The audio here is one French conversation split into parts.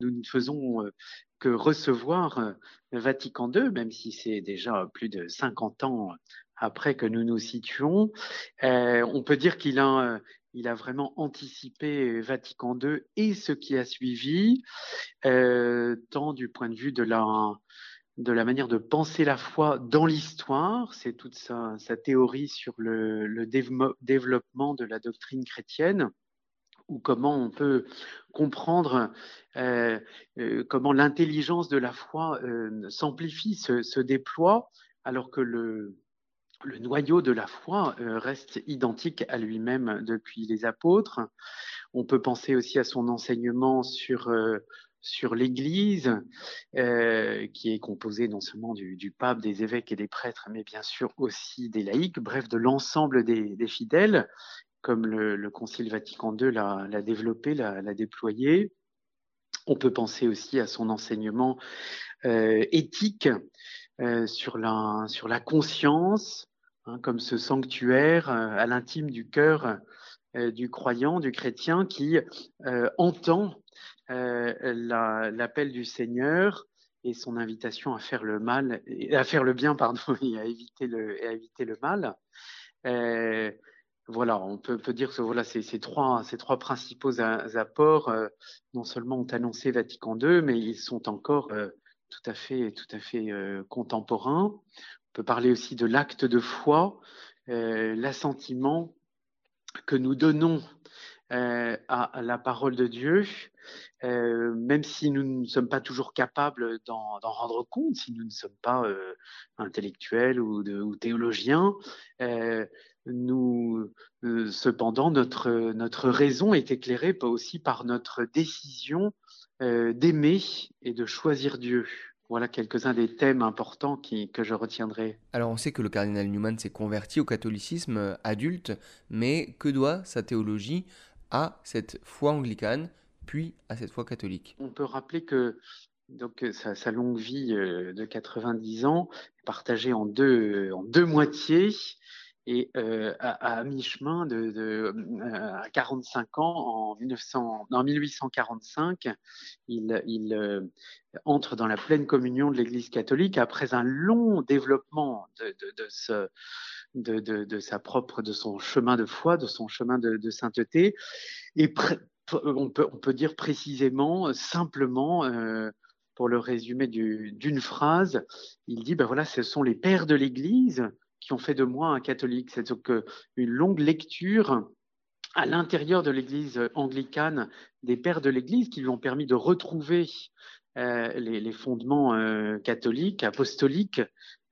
Nous ne faisons que recevoir Vatican II, même si c'est déjà plus de 50 ans après que nous nous situons. on peut dire qu'il a, vraiment anticipé Vatican II et ce qui a suivi, tant du point de vue de la manière de penser la foi dans l'histoire, c'est toute sa, théorie sur le, développement de la doctrine chrétienne, ou comment on peut comprendre euh, euh, comment l'intelligence de la foi euh, s'amplifie, se, déploie, alors que le, noyau de la foi reste identique à lui-même depuis les apôtres. On peut penser aussi à son enseignement sur l'Église, qui est composée non seulement du, pape, des évêques et des prêtres, mais bien sûr aussi des laïcs, bref, de l'ensemble des, fidèles, comme le, Concile Vatican II l'a développé, l'a déployé. On peut penser aussi à son enseignement euh, éthique euh, sur, la, conscience, hein, comme ce sanctuaire à l'intime du cœur du croyant, du chrétien, qui entend euh, l'appel du Seigneur et son invitation à faire le bien, pardon, et à éviter le mal. Euh, voilà, on peut, dire que voilà, ces, trois, ces trois principaux apports, euh, non seulement ont annoncé Vatican II, mais ils sont encore tout à fait, tout à fait contemporains. On peut parler aussi de l'acte de foi, l'assentiment que nous donnons à, la parole de Dieu, euh, même si nous ne sommes pas toujours capables d'en rendre compte, si nous ne sommes pas euh, intellectuels ou théologiens, euh, nous, cependant, notre, notre raison est éclairée aussi par notre décision d'aimer et de choisir Dieu. Voilà quelques-uns des thèmes importants qui, que je retiendrai. Alors on sait que le cardinal Newman s'est converti au catholicisme adulte, mais que doit sa théologie à cette foi anglicane puis à cette foi catholique? On peut rappeler que donc sa, longue vie euh, de 90 ans est partagée en deux, en deux moitiés. Et euh, à, mi-chemin, de, de, euh, à 45 ans, en, 1900, en 1845, il, il entre dans la pleine communion de l'Église catholique après un long développement de, son chemin de foi, de son chemin de, sainteté. Et on peut, dire précisément, euh, simplement, euh, pour le résumer d'une phrase, il dit, ben voilà, ce sont les pères de l'Église qui ont fait de moi un catholique. C'est donc euh, une longue lecture à l'intérieur de l'Église anglicane des pères de l'Église qui lui ont permis de retrouver les, fondements catholiques, apostoliques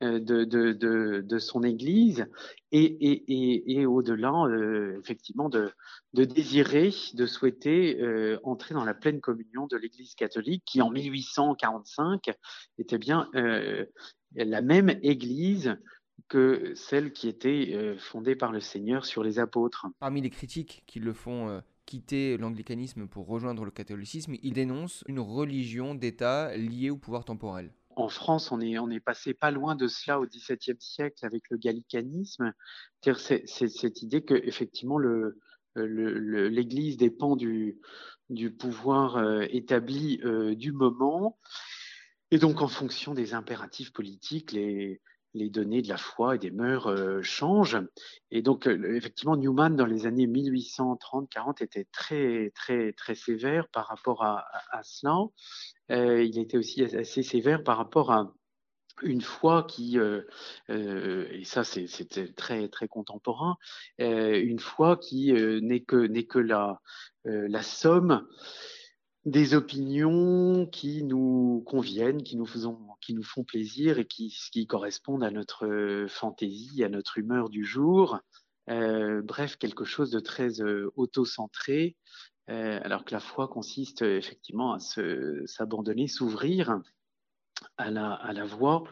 de, son Église et, et, au-delà, effectivement, de, désirer, de souhaiter euh, entrer dans la pleine communion de l'Église catholique, qui en 1845 était bien euh, la même Église que celle qui était fondée par le Seigneur sur les apôtres. Parmi les critiques qui le font quitter l'anglicanisme pour rejoindre le catholicisme, il dénonce une religion d'État liée au pouvoir temporel en France, on est, on est passé pas loin de cela au XVIIe siècle avec le gallicanisme. C'est cette idée que effectivement le, l'Église dépend du, du pouvoir euh, établi euh, du moment. Et donc, en fonction des impératifs politiques, les, les données de la foi et des mœurs euh, changent. Et donc, effectivement, Newman, dans les années 1830-40, était très, très, très sévère par rapport à, cela. il était aussi assez sévère par rapport à une foi qui, euh, euh, et ça c'était très très contemporain, euh, une foi qui n'est que n'est que la la somme des opinions qui nous conviennent, qui nous font plaisir et qui, qui correspondent à notre fantaisie, à notre humeur du jour. bref, quelque chose de très auto-centré, alors que la foi consiste effectivement à s'abandonner, s'ouvrir à la, à la voix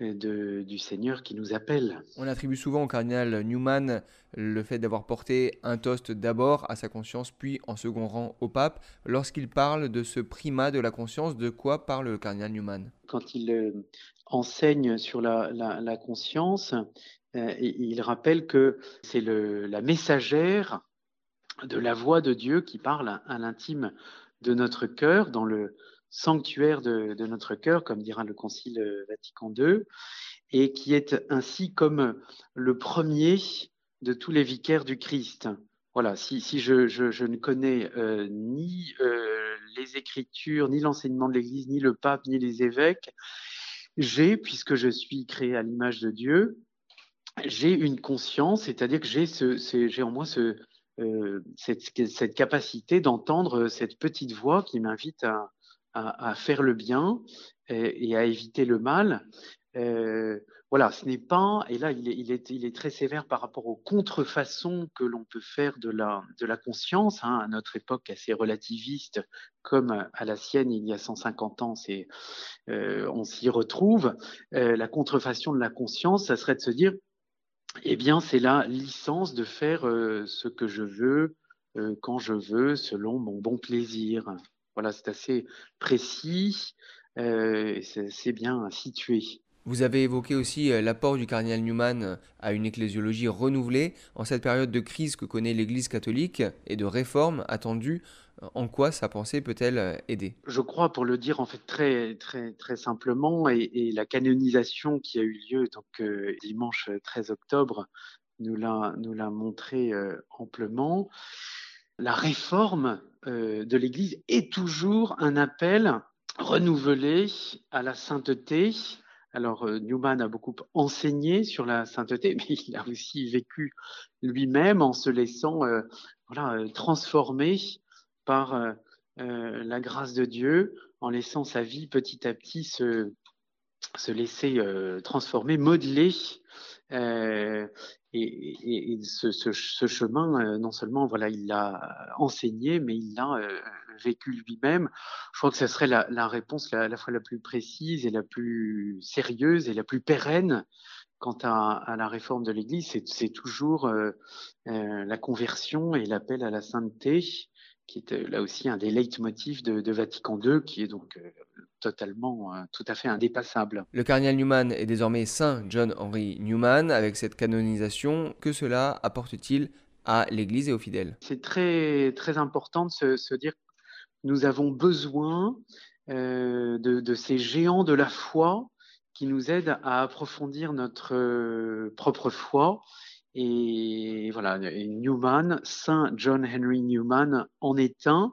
de, du Seigneur qui nous appelle. On attribue souvent au cardinal Newman le fait d'avoir porté un toast d'abord à sa conscience, puis en second rang au pape. Lorsqu'il parle de ce primat de la conscience, de quoi parle le cardinal Newman? Quand il euh, enseigne sur la, la, la conscience, euh, il rappelle que c'est la messagère de la voix de Dieu qui parle à l'intime de notre cœur, dans le sanctuaire de, notre cœur, comme dira le Concile Vatican II, et qui est ainsi comme le premier de tous les vicaires du Christ. Voilà, si, je, ne connais euh, ni euh, les Écritures, ni l'enseignement de l'Église, ni le pape, ni les évêques, j'ai, puisque je suis créé à l'image de Dieu, j'ai une conscience, c'est-à-dire que j'ai en moi ce, euh, cette, cette, capacité d'entendre cette petite voix qui m'invite à, à, faire le bien et, à éviter le mal. Euh, voilà, ce n'est pas, et là il est, très sévère par rapport aux contrefaçons que l'on peut faire de la, conscience, hein, à notre époque assez relativiste, comme à la sienne il y a 150 ans, euh, on s'y retrouve. Euh, la contrefaçon de la conscience, ça serait de se dire, eh bien c'est la licence de faire euh, ce que je veux, quand je veux, selon mon bon plaisir. Voilà, c'est assez précis, euh, c'est bien situé. Vous avez évoqué aussi euh, l'apport du cardinal Newman euh, à une ecclésiologie renouvelée en cette période de crise que connaît l'Église catholique et de réforme attendue. En quoi sa pensée peut-elle aider? Je crois, pour le dire en fait très très très simplement, et, et la canonisation qui a eu lieu donc euh, dimanche 13 octobre nous l'a nous l'a montré euh, amplement. La réforme euh, de l'Église est toujours un appel renouvelé à la sainteté, alors, euh, Newman a beaucoup enseigné sur la sainteté, mais il a aussi vécu lui-même en se laissant euh, transformer par la grâce de Dieu, en laissant sa vie petit à petit se, se laisser transformer, modeler. Et, et, ce, chemin, non seulement voilà, il l'a enseigné, mais il l'a vécu lui-même. Je crois que ce serait la, réponse la, la fois la plus précise et la plus sérieuse et la plus pérenne quant à, la réforme de l'Église. C'est toujours euh, euh, la conversion et l'appel à la sainteté, qui est euh, là aussi un des leitmotifs de, de Vatican II, qui est donc euh, totalement, euh, tout à fait indépassable. Le cardinal Newman est désormais Saint John Henry Newman. Avec cette canonisation, que cela apporte-t-il à l'Église et aux fidèles? C'est très, très important de se, se dire nous avons besoin euh, de, de, ces géants de la foi qui nous aident à approfondir notre euh, propre foi. Et voilà, et Newman, Saint John Henry Newman en est un,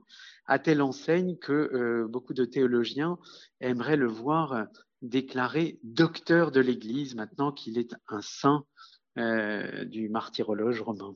à telle enseigne que euh, beaucoup de théologiens aimeraient le voir déclaré docteur de l'Église maintenant qu'il est un saint euh, du martyrologe romain.